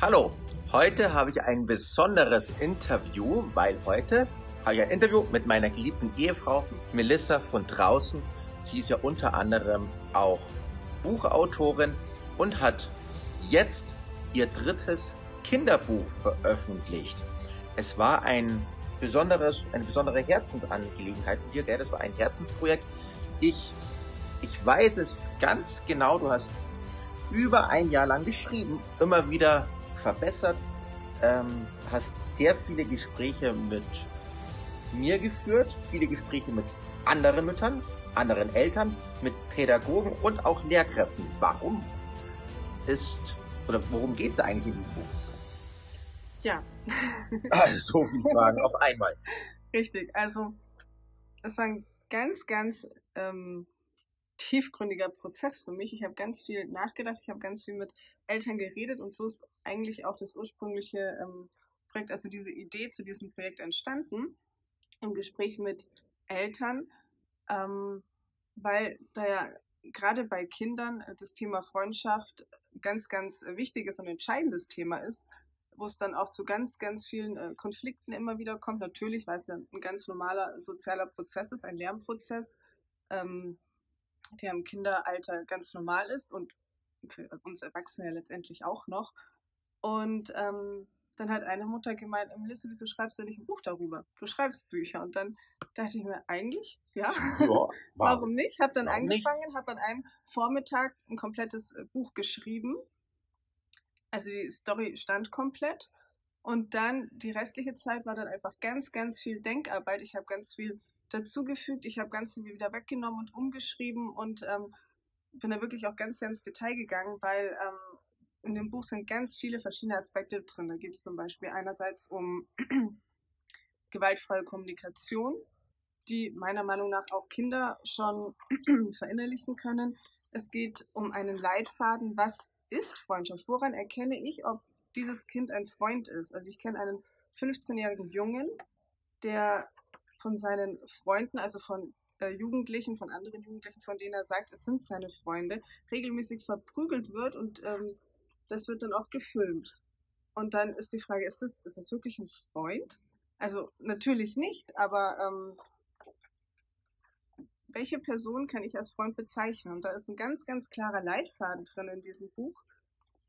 Hallo, heute habe ich ein besonderes Interview, weil heute habe ich ein Interview mit meiner geliebten Ehefrau Melissa von draußen. Sie ist ja unter anderem auch Buchautorin und hat jetzt ihr drittes Kinderbuch veröffentlicht. Es war ein besonderes, eine besondere Herzensangelegenheit von dir, gell? Das war ein Herzensprojekt. Ich, ich weiß es ganz genau. Du hast über ein Jahr lang geschrieben, immer wieder verbessert, ähm, hast sehr viele Gespräche mit mir geführt, viele Gespräche mit anderen Müttern, anderen Eltern, mit Pädagogen und auch Lehrkräften. Warum ist oder worum geht es eigentlich in diesem Buch? Ja. Ah, so viele Fragen auf einmal. Richtig. Also es war ein ganz, ganz ähm, tiefgründiger Prozess für mich. Ich habe ganz viel nachgedacht, ich habe ganz viel mit Eltern geredet und so ist eigentlich auch das ursprüngliche ähm, Projekt, also diese Idee zu diesem Projekt entstanden, im Gespräch mit Eltern, ähm, weil da ja gerade bei Kindern das Thema Freundschaft ganz, ganz wichtiges und entscheidendes Thema ist, wo es dann auch zu ganz, ganz vielen äh, Konflikten immer wieder kommt. Natürlich, weil es ja ein ganz normaler sozialer Prozess ist, ein Lernprozess, ähm, der im Kinderalter ganz normal ist und für uns Erwachsene ja letztendlich auch noch. Und ähm, dann hat eine Mutter gemeint, Melissa, wieso schreibst du nicht ein Buch darüber? Du schreibst Bücher. Und dann dachte ich mir, eigentlich, ja, ja warum nicht? Habe dann warum angefangen, habe an einem Vormittag ein komplettes äh, Buch geschrieben. Also die Story stand komplett. Und dann die restliche Zeit war dann einfach ganz, ganz viel Denkarbeit. Ich habe ganz viel dazugefügt. Ich habe ganz viel wieder weggenommen und umgeschrieben und ähm, bin da wirklich auch ganz sehr ins Detail gegangen, weil ähm, in dem Buch sind ganz viele verschiedene Aspekte drin. Da geht es zum Beispiel einerseits um gewaltfreie Kommunikation, die meiner Meinung nach auch Kinder schon verinnerlichen können. Es geht um einen Leitfaden, was ist Freundschaft? Woran erkenne ich, ob dieses Kind ein Freund ist? Also ich kenne einen 15-jährigen Jungen, der von seinen Freunden, also von äh, Jugendlichen, von anderen Jugendlichen, von denen er sagt, es sind seine Freunde, regelmäßig verprügelt wird und ähm, das wird dann auch gefilmt. Und dann ist die Frage, ist das, ist das wirklich ein Freund? Also natürlich nicht, aber ähm, welche Person kann ich als Freund bezeichnen? Und da ist ein ganz, ganz klarer Leitfaden drin in diesem Buch,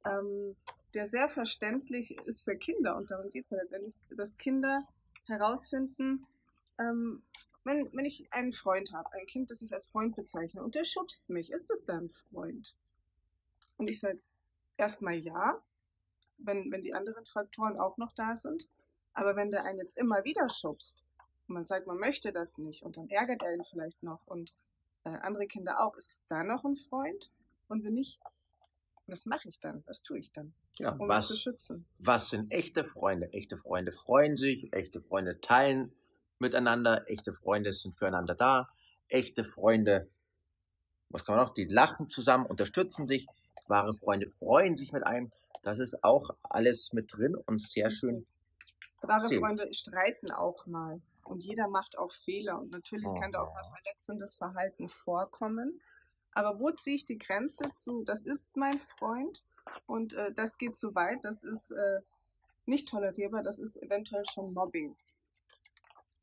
ähm, der sehr verständlich ist für Kinder. Und darum geht es ja letztendlich, dass Kinder herausfinden, ähm, wenn, wenn ich einen Freund habe, ein Kind, das ich als Freund bezeichne, und der schubst mich, ist das dann Freund? Und ich sage, erstmal ja, wenn, wenn die anderen Faktoren auch noch da sind. Aber wenn der einen jetzt immer wieder schubst und man sagt, man möchte das nicht und dann ärgert er ihn vielleicht noch und äh, andere Kinder auch, ist es da noch ein Freund? Und wenn nicht, was mache ich dann? Was tue ich dann? Ja, um was, zu schützen? Was sind echte Freunde? Echte Freunde freuen sich, echte Freunde teilen miteinander, echte Freunde sind füreinander da, echte Freunde, was kann man noch, die lachen zusammen, unterstützen sich, wahre Freunde freuen sich mit einem. Das ist auch alles mit drin und sehr schön. Wahre erzählt. Freunde streiten auch mal und jeder macht auch Fehler und natürlich oh. kann da auch mal verletzendes Verhalten vorkommen. Aber wo ziehe ich die Grenze zu, das ist mein Freund und äh, das geht zu weit, das ist äh, nicht tolerierbar, das ist eventuell schon Mobbing.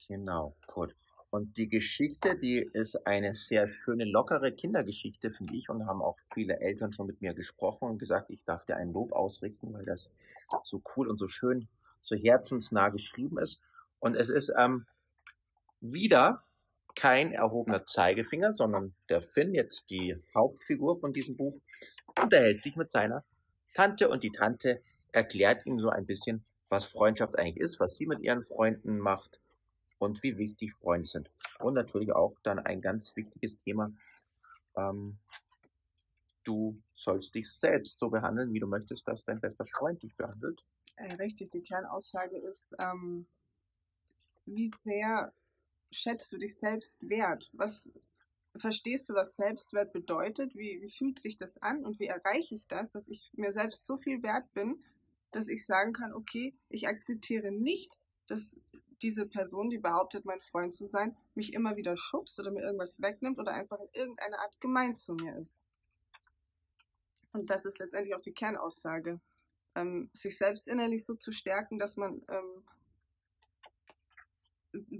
Genau, gut. Und die Geschichte, die ist eine sehr schöne, lockere Kindergeschichte, finde ich, und haben auch viele Eltern schon mit mir gesprochen und gesagt, ich darf dir ein Lob ausrichten, weil das so cool und so schön, so herzensnah geschrieben ist. Und es ist ähm, wieder kein erhobener Zeigefinger, sondern der Finn, jetzt die Hauptfigur von diesem Buch, unterhält sich mit seiner Tante und die Tante erklärt ihm so ein bisschen, was Freundschaft eigentlich ist, was sie mit ihren Freunden macht und wie wichtig Freunde sind. Und natürlich auch dann ein ganz wichtiges Thema, ähm, du sollst dich selbst so behandeln, wie du möchtest, dass dein bester Freund dich behandelt. Äh, richtig, die Kernaussage ist, ähm, wie sehr schätzt du dich selbst wert? Was verstehst du, was Selbstwert bedeutet? Wie, wie fühlt sich das an und wie erreiche ich das, dass ich mir selbst so viel wert bin, dass ich sagen kann, okay, ich akzeptiere nicht, dass diese Person, die behauptet, mein Freund zu sein, mich immer wieder schubst oder mir irgendwas wegnimmt oder einfach in irgendeiner Art gemein zu mir ist. Und das ist letztendlich auch die Kernaussage. ähm, sich selbst innerlich so zu stärken, dass man ähm,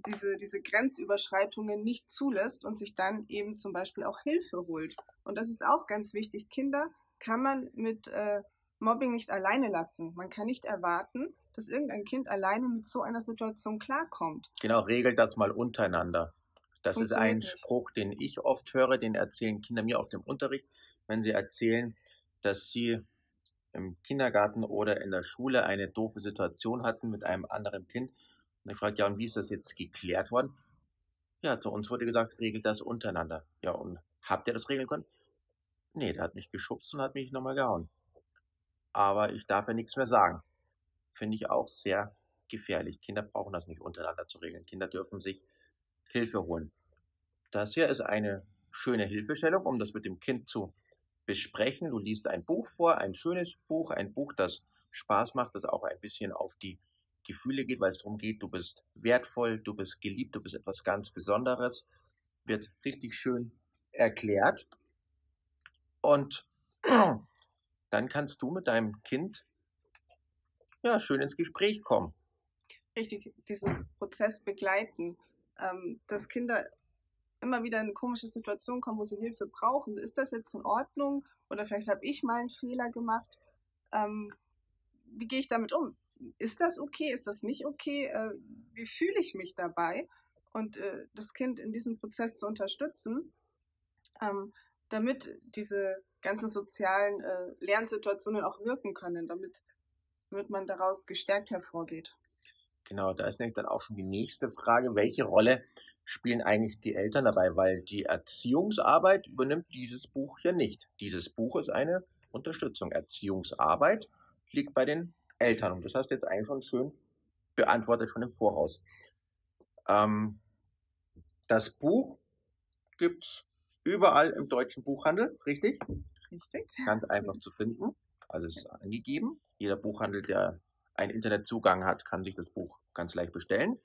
diese, diese Grenzüberschreitungen nicht zulässt und sich dann eben zum Beispiel auch Hilfe holt. Und das ist auch ganz wichtig. Kinder kann man mit äh, Mobbing nicht alleine lassen. Man kann nicht erwarten, dass irgendein Kind alleine mit so einer Situation klarkommt. Genau, regelt das mal untereinander. Das ist ein. Spruch, den ich oft höre, den erzählen Kinder mir auf dem Unterricht, wenn sie erzählen, dass sie im Kindergarten oder in der Schule eine doofe Situation hatten mit einem anderen Kind. Und ich frage, ja, und wie ist das jetzt geklärt worden? Ja, zu uns wurde gesagt, regelt das untereinander. Ja, und habt ihr das regeln können? Nee, der hat mich geschubst und hat mich nochmal gehauen. Aber ich darf ja nichts mehr sagen. Finde ich auch sehr gefährlich. Kinder brauchen das nicht untereinander zu regeln. Kinder dürfen sich Hilfe holen. Das hier ist eine schöne Hilfestellung, um das mit dem Kind zu besprechen. Du liest ein Buch vor, ein schönes Buch, ein Buch, das Spaß macht, das auch ein bisschen auf die Gefühle geht, weil es darum geht, du bist wertvoll, du bist geliebt, du bist etwas ganz Besonderes. Wird richtig schön erklärt. Und dann kannst du mit deinem Kind ja schön ins Gespräch kommen. Richtig, diesen Prozess begleiten, ähm, dass Kinder immer wieder in komische Situation kommen, wo sie Hilfe brauchen. Ist das jetzt in Ordnung? Oder vielleicht habe ich mal einen Fehler gemacht. Ähm, wie gehe ich damit um? Ist das okay? Ist das nicht okay? Äh, wie fühle ich mich dabei? Und äh, das Kind in diesem Prozess zu unterstützen, ähm, damit diese ganzen sozialen äh, Lernsituationen auch wirken können, damit, damit man daraus gestärkt hervorgeht. Genau, da ist nämlich dann auch schon die nächste Frage, welche Rolle spielen eigentlich die Eltern dabei, weil die Erziehungsarbeit übernimmt dieses Buch ja nicht. Dieses Buch ist eine Unterstützung. Erziehungsarbeit liegt bei den Eltern und das hast du jetzt eigentlich schon schön beantwortet, schon im Voraus. Ähm, das Buch gibt's überall im deutschen Buchhandel, richtig? Richtig. Ganz einfach zu finden. Alles ist angegeben. Jeder Buchhandel, der einen Internetzugang hat, kann sich das Buch ganz leicht bestellen.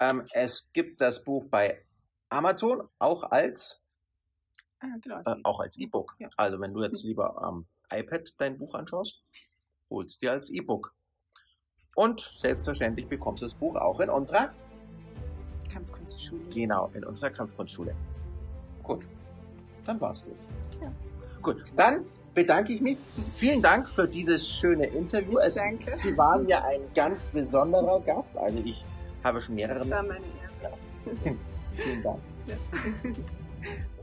Ähm, es gibt das Buch bei Amazon auch als ah, genau, äh, auch als E-Book. Ja. Also wenn du jetzt hm. lieber am iPad dein Buch anschaust, holst dir als E-Book. Und selbstverständlich bekommst du das Buch auch in unserer Kampfkunstschule. Genau, in unserer Kampfkunstschule. Gut, dann war's das. Ja. Gut, dann bedanke ich mich. Vielen Dank für dieses schöne Interview. Es, Danke. Sie waren ja ein ganz besonderer Gast. Also ich habe schon mehrere. Das war meine Ehre. Ja. Vielen Dank. Ja.